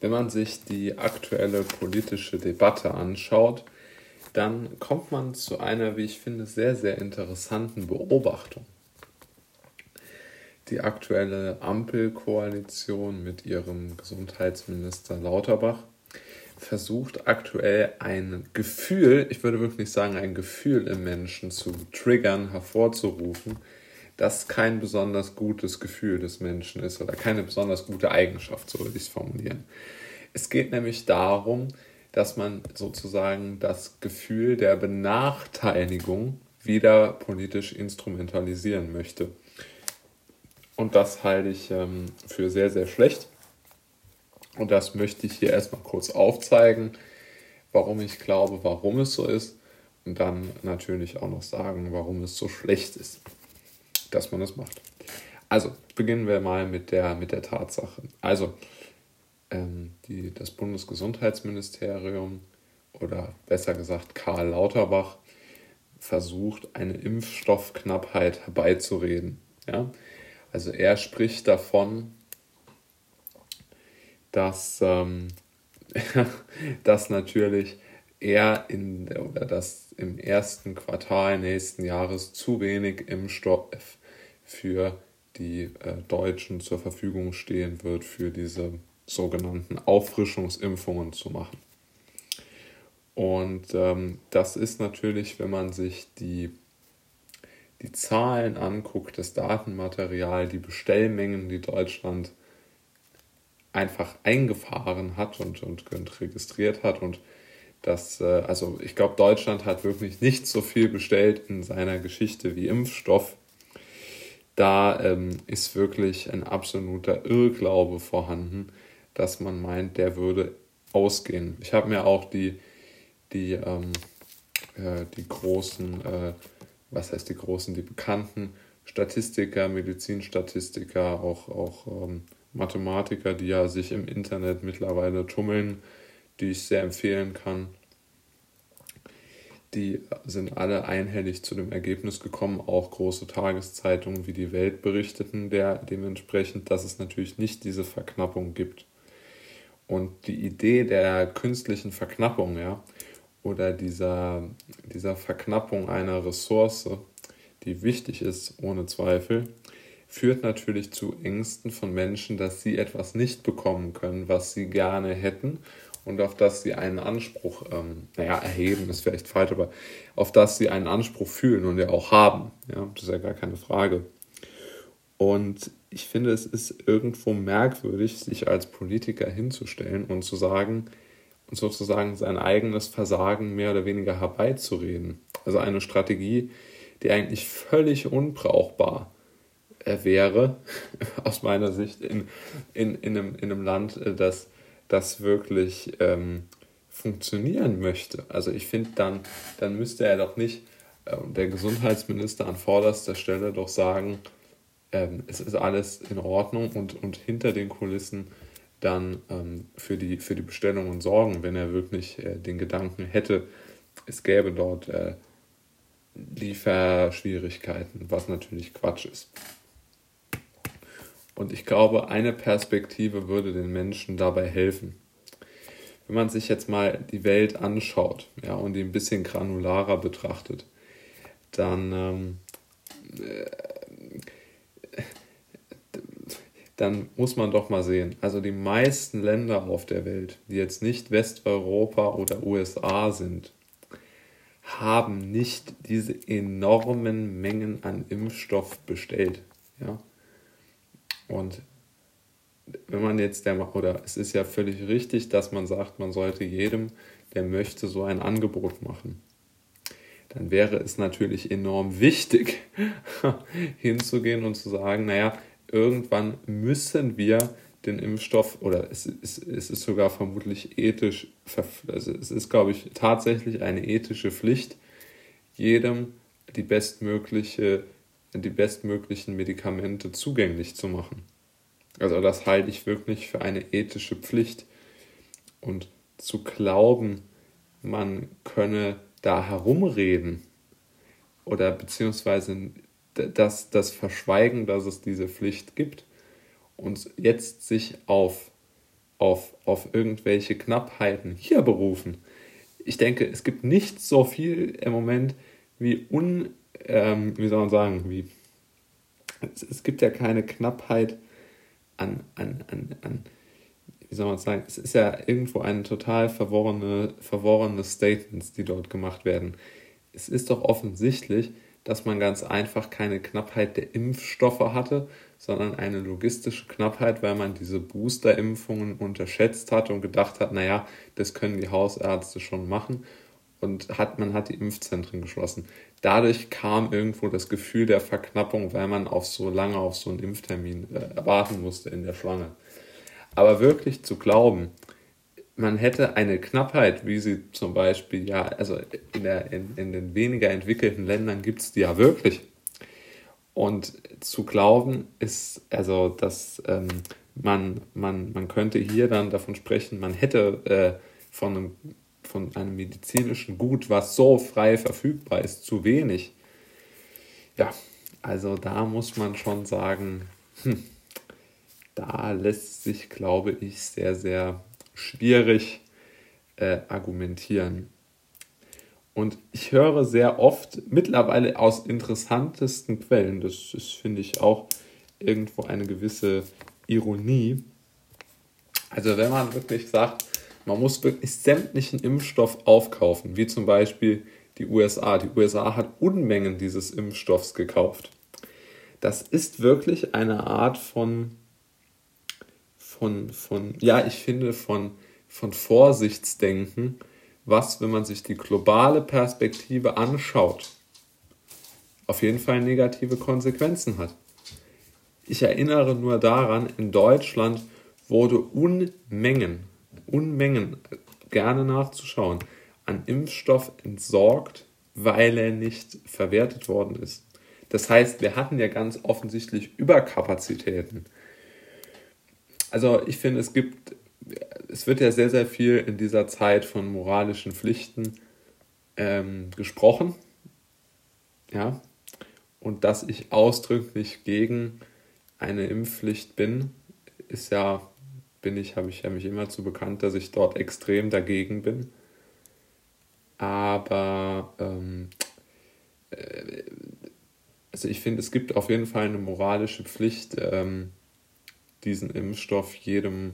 Wenn man sich die aktuelle politische Debatte anschaut, dann kommt man zu einer, wie ich finde, sehr, sehr interessanten Beobachtung. Die aktuelle Ampelkoalition mit ihrem Gesundheitsminister Lauterbach versucht aktuell ein Gefühl, ich würde wirklich sagen ein Gefühl im Menschen zu triggern, hervorzurufen, das kein besonders gutes Gefühl des Menschen ist oder keine besonders gute Eigenschaft, so würde ich es formulieren. Es geht nämlich darum, dass man sozusagen das Gefühl der Benachteiligung wieder politisch instrumentalisieren möchte. Und das halte ich ähm, für sehr, sehr schlecht. Und das möchte ich hier erstmal kurz aufzeigen, warum ich glaube, warum es so ist. Und dann natürlich auch noch sagen, warum es so schlecht ist dass man das macht. Also beginnen wir mal mit der, mit der Tatsache. Also ähm, die, das Bundesgesundheitsministerium oder besser gesagt Karl Lauterbach versucht, eine Impfstoffknappheit herbeizureden. Ja? Also er spricht davon, dass, ähm, dass natürlich er in oder dass im ersten Quartal nächsten Jahres zu wenig Impfstoff für die äh, Deutschen zur Verfügung stehen wird, für diese sogenannten Auffrischungsimpfungen zu machen. Und ähm, das ist natürlich, wenn man sich die, die Zahlen anguckt, das Datenmaterial, die Bestellmengen, die Deutschland einfach eingefahren hat und, und, und registriert hat und das, äh, also ich glaube, Deutschland hat wirklich nicht so viel bestellt in seiner Geschichte wie Impfstoff da ähm, ist wirklich ein absoluter Irrglaube vorhanden, dass man meint, der würde ausgehen. Ich habe mir auch die, die, ähm, äh, die großen, äh, was heißt die großen, die bekannten Statistiker, Medizinstatistiker, auch, auch ähm, Mathematiker, die ja sich im Internet mittlerweile tummeln, die ich sehr empfehlen kann, die sind alle einhellig zu dem Ergebnis gekommen, auch große Tageszeitungen wie die Welt berichteten der, dementsprechend, dass es natürlich nicht diese Verknappung gibt. Und die Idee der künstlichen Verknappung, ja, oder dieser, dieser Verknappung einer Ressource, die wichtig ist, ohne Zweifel, führt natürlich zu Ängsten von Menschen, dass sie etwas nicht bekommen können, was sie gerne hätten und auf das sie einen Anspruch, ähm, naja, erheben ist vielleicht falsch, aber auf das sie einen Anspruch fühlen und ja auch haben. Ja, das ist ja gar keine Frage. Und ich finde, es ist irgendwo merkwürdig, sich als Politiker hinzustellen und zu sagen, und sozusagen sein eigenes Versagen mehr oder weniger herbeizureden. Also eine Strategie, die eigentlich völlig unbrauchbar äh, wäre, aus meiner Sicht, in, in, in, einem, in einem Land, äh, das das wirklich ähm, funktionieren möchte. Also ich finde, dann, dann müsste er doch nicht, äh, der Gesundheitsminister an vorderster Stelle doch sagen, ähm, es ist alles in Ordnung und, und hinter den Kulissen dann ähm, für, die, für die Bestellungen sorgen, wenn er wirklich äh, den Gedanken hätte, es gäbe dort äh, Lieferschwierigkeiten, was natürlich Quatsch ist. Und ich glaube, eine Perspektive würde den Menschen dabei helfen. Wenn man sich jetzt mal die Welt anschaut ja, und die ein bisschen granularer betrachtet, dann, ähm, äh, dann muss man doch mal sehen, also die meisten Länder auf der Welt, die jetzt nicht Westeuropa oder USA sind, haben nicht diese enormen Mengen an Impfstoff bestellt. Ja? Und wenn man jetzt der, oder es ist ja völlig richtig, dass man sagt, man sollte jedem, der möchte, so ein Angebot machen. Dann wäre es natürlich enorm wichtig, hinzugehen und zu sagen, naja, irgendwann müssen wir den Impfstoff, oder es ist, es ist sogar vermutlich ethisch, also es ist, glaube ich, tatsächlich eine ethische Pflicht, jedem die bestmögliche die bestmöglichen Medikamente zugänglich zu machen. Also das halte ich wirklich für eine ethische Pflicht. Und zu glauben, man könne da herumreden oder beziehungsweise das, das Verschweigen, dass es diese Pflicht gibt und jetzt sich auf auf, auf irgendwelche Knappheiten hier berufen. Ich denke, es gibt nicht so viel im Moment wie un, ähm, wie soll man sagen, wie es, es gibt ja keine Knappheit an, an, an, an, wie soll man sagen, es ist ja irgendwo ein total verworrene, verworrene Statements, die dort gemacht werden. Es ist doch offensichtlich, dass man ganz einfach keine Knappheit der Impfstoffe hatte, sondern eine logistische Knappheit, weil man diese Booster-Impfungen unterschätzt hat und gedacht hat, naja, das können die Hausärzte schon machen und hat, man hat die Impfzentren geschlossen. Dadurch kam irgendwo das Gefühl der Verknappung, weil man auf so lange auf so einen Impftermin äh, warten musste in der Schlange. Aber wirklich zu glauben, man hätte eine Knappheit, wie sie zum Beispiel, ja, also in, der, in, in den weniger entwickelten Ländern gibt es die ja wirklich. Und zu glauben ist, also, dass ähm, man, man, man könnte hier dann davon sprechen, man hätte äh, von, einem, von einem medizinischen Gut, was so frei verfügbar ist, zu wenig. Ja, also da muss man schon sagen, hm, da lässt sich, glaube ich, sehr, sehr schwierig äh, argumentieren. Und ich höre sehr oft, mittlerweile aus interessantesten Quellen, das ist, finde ich, auch irgendwo eine gewisse Ironie. Also wenn man wirklich sagt, man muss wirklich sämtlichen Impfstoff aufkaufen, wie zum Beispiel die USA. Die USA hat Unmengen dieses Impfstoffs gekauft. Das ist wirklich eine Art von von, von ja, ich finde, von, von Vorsichtsdenken, was, wenn man sich die globale Perspektive anschaut, auf jeden Fall negative Konsequenzen hat. Ich erinnere nur daran, in Deutschland wurde Unmengen, Unmengen, gerne nachzuschauen, an Impfstoff entsorgt, weil er nicht verwertet worden ist. Das heißt, wir hatten ja ganz offensichtlich Überkapazitäten. Also ich finde, es gibt, es wird ja sehr, sehr viel in dieser Zeit von moralischen Pflichten ähm, gesprochen. Ja. Und dass ich ausdrücklich gegen eine Impfpflicht bin, ist ja, bin ich, habe ich ja mich immer zu bekannt, dass ich dort extrem dagegen bin. Aber ähm, äh, also ich finde, es gibt auf jeden Fall eine moralische Pflicht, ähm, diesen Impfstoff jedem,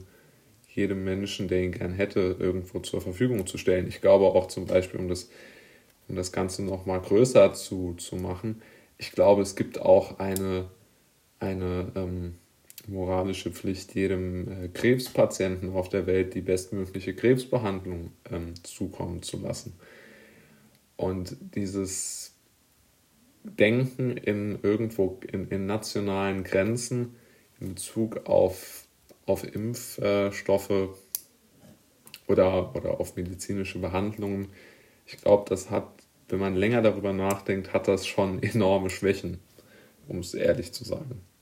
jedem Menschen, der ihn gern hätte, irgendwo zur Verfügung zu stellen. Ich glaube auch zum Beispiel, um das, um das Ganze nochmal größer zu, zu machen, ich glaube, es gibt auch eine, eine ähm, moralische Pflicht, jedem äh, Krebspatienten auf der Welt die bestmögliche Krebsbehandlung ähm, zukommen zu lassen. Und dieses Denken in irgendwo in, in nationalen Grenzen, in Bezug auf, auf Impfstoffe oder, oder auf medizinische Behandlungen, ich glaube, das hat, wenn man länger darüber nachdenkt, hat das schon enorme Schwächen, um es ehrlich zu sagen.